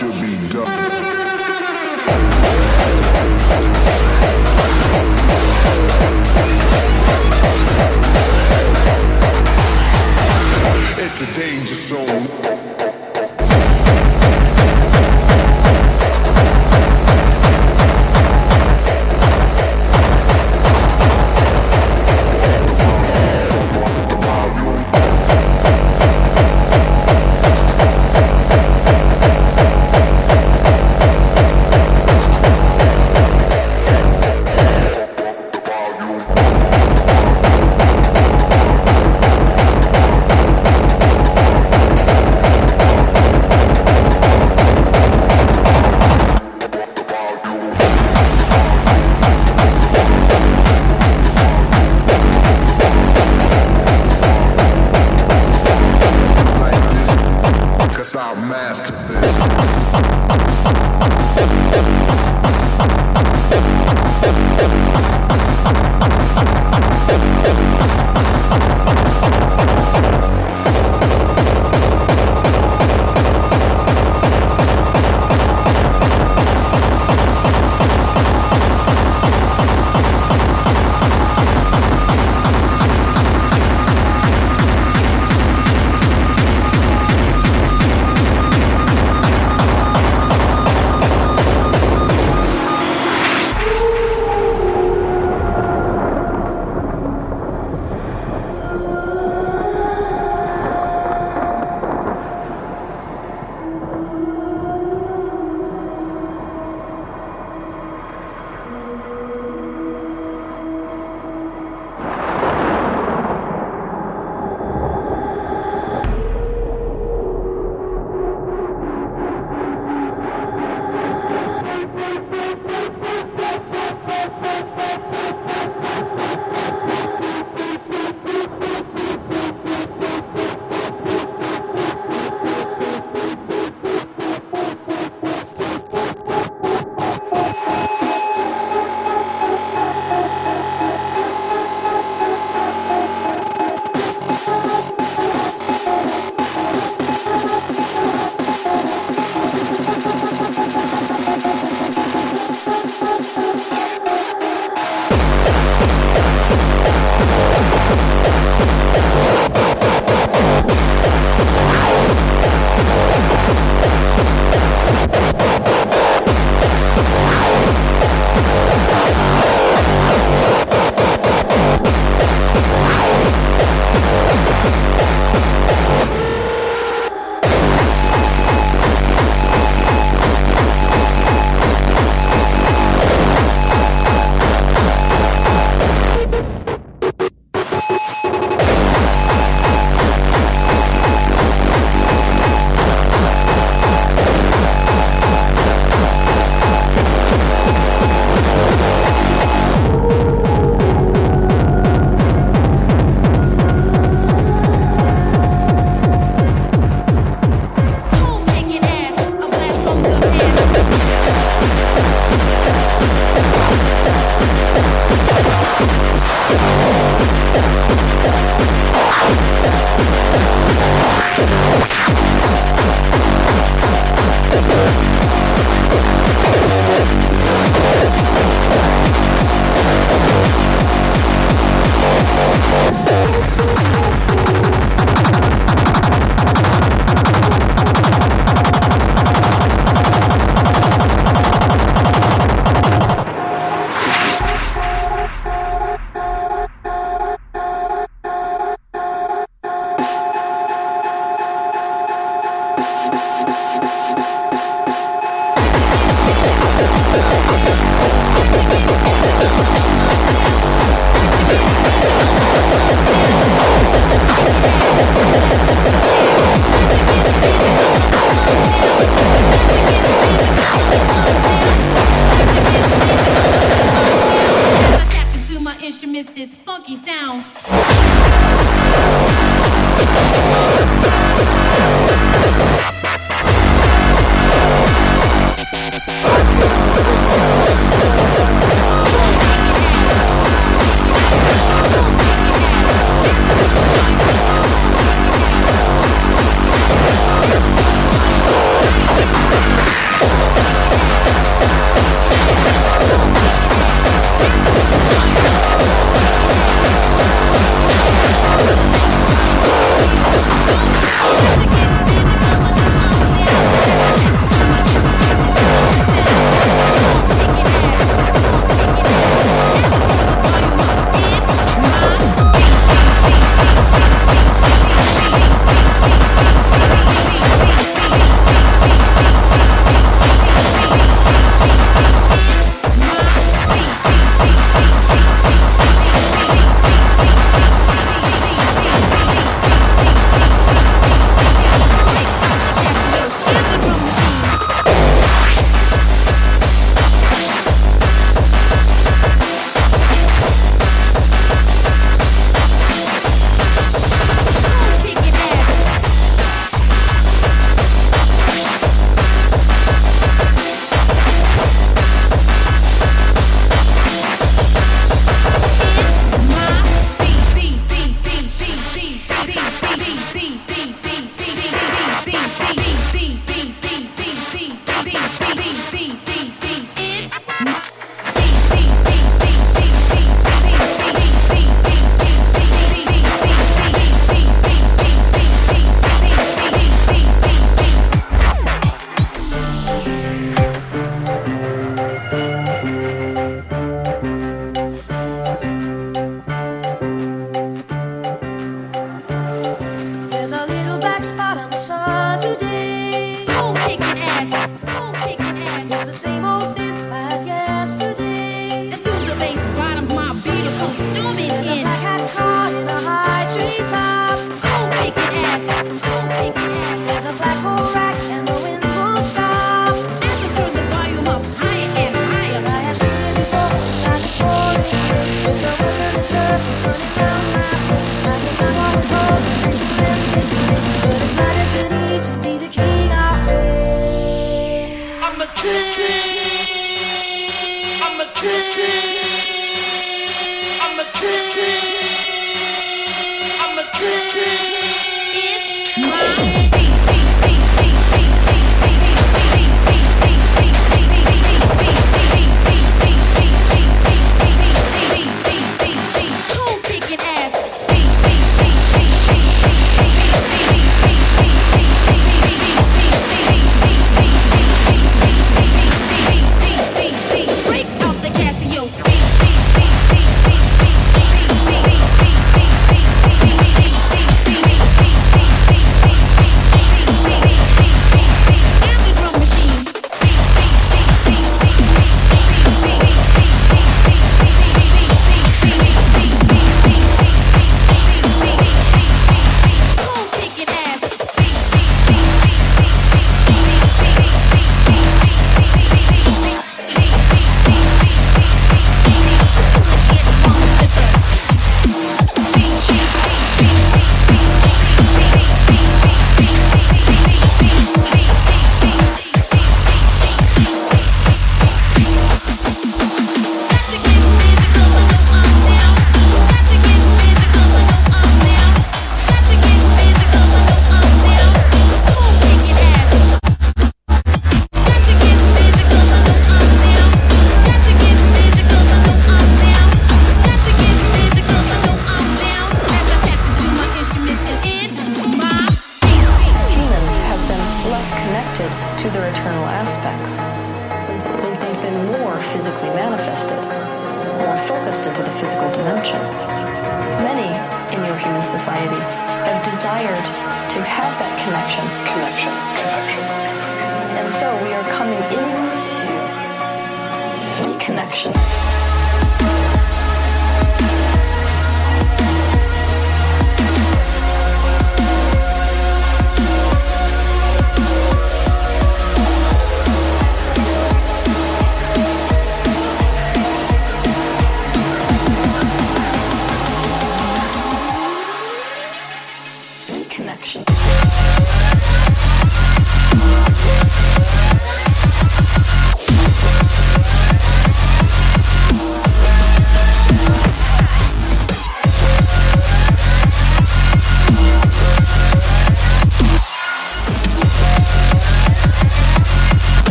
should be done.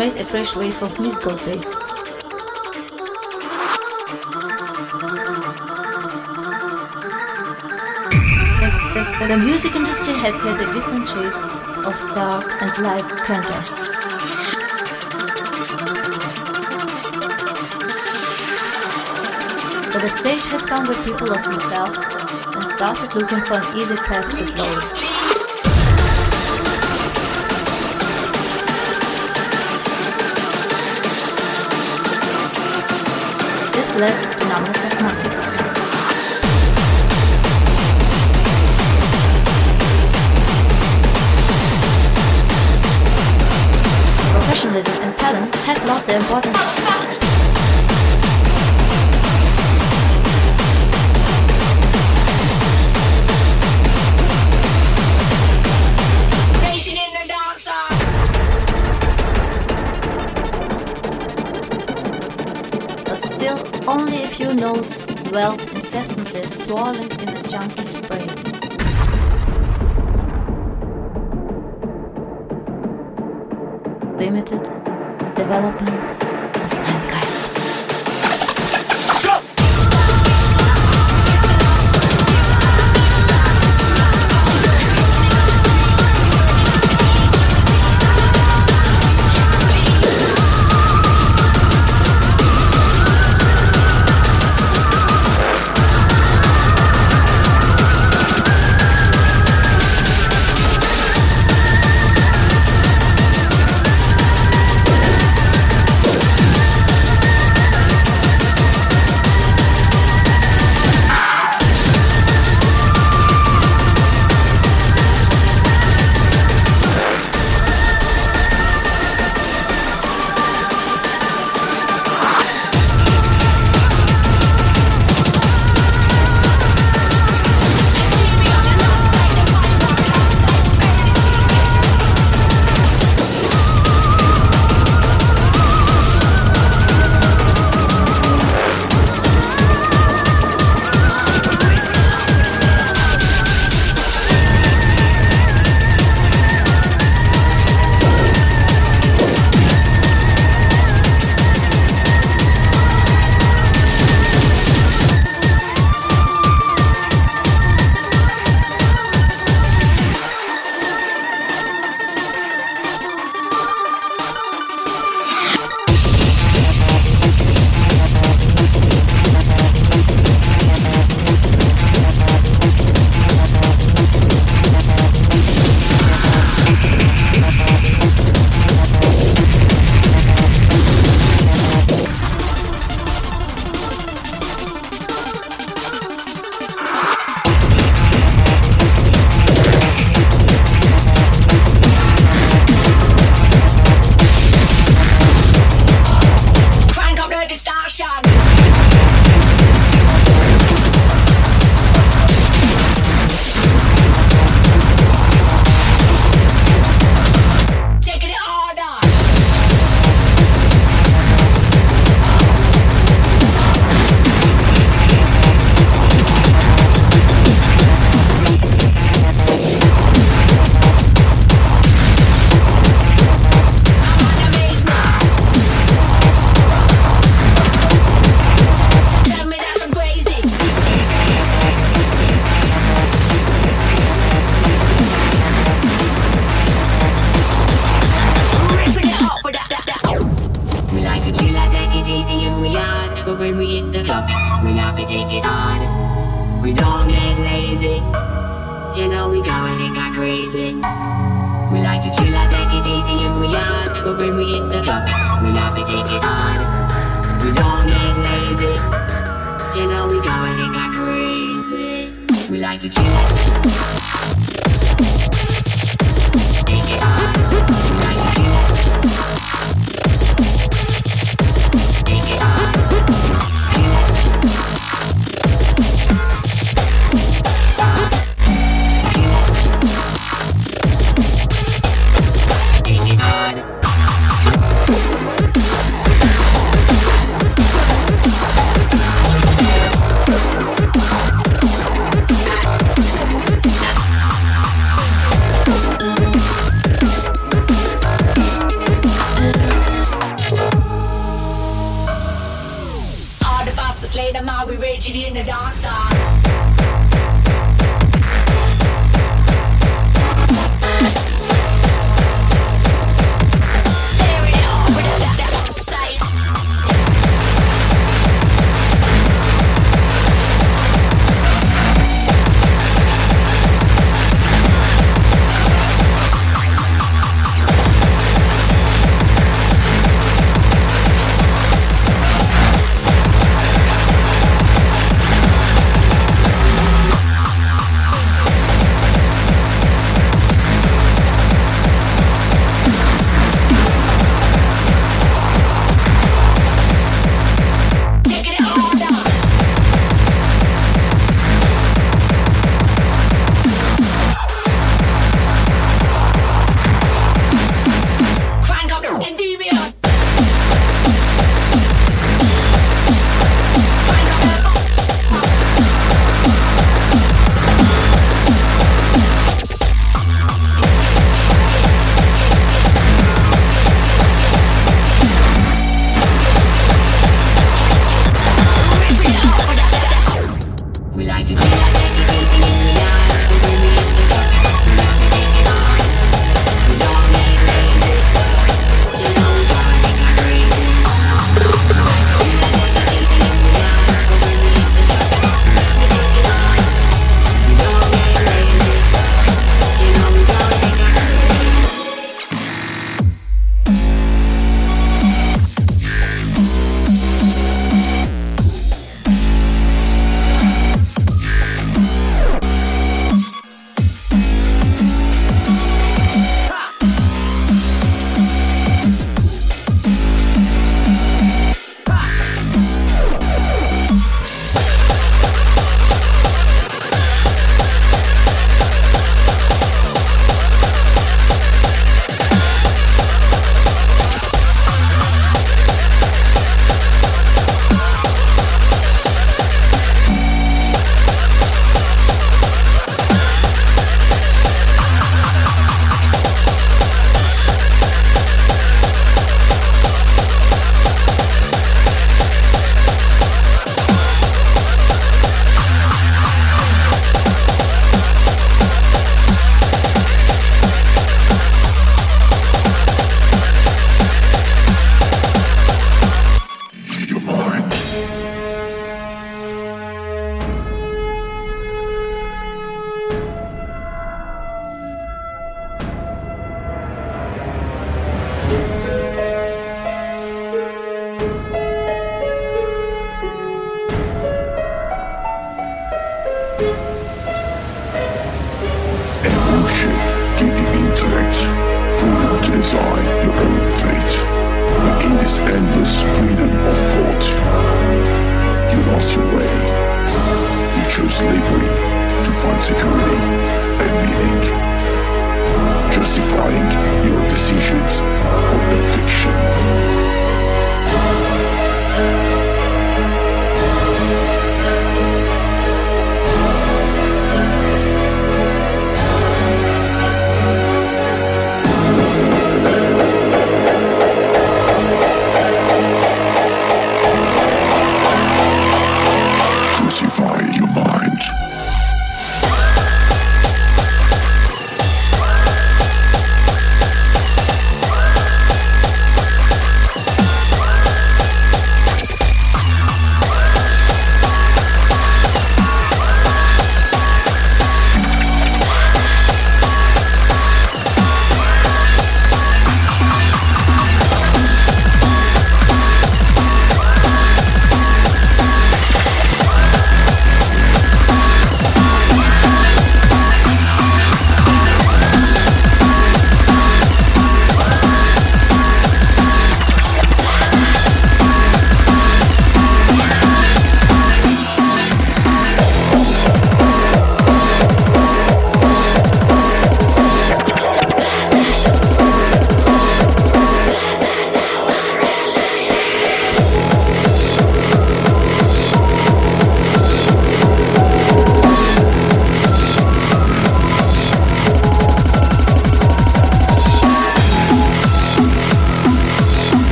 Made a fresh wave of musical tastes. The, music industry has had a different shade of dark and light contrasts. But the stage has come with people lost themselves and started looking for an easy path to glory. Professionalism and talent have lost their importance. Dwelt incessantly swirling in the junkie's brain. Limited development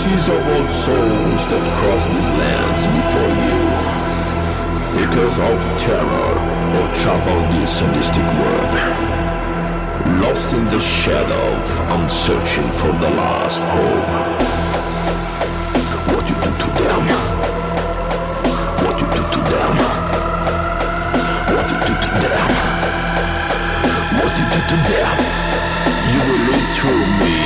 Voices of old souls that crossed these lands before you. Because of terror or trouble this sadistic world. Lost in the shadow, I'm searching for the last hope. What you do to them? What you do to them? What you do to them? What you do to them? You will live through me.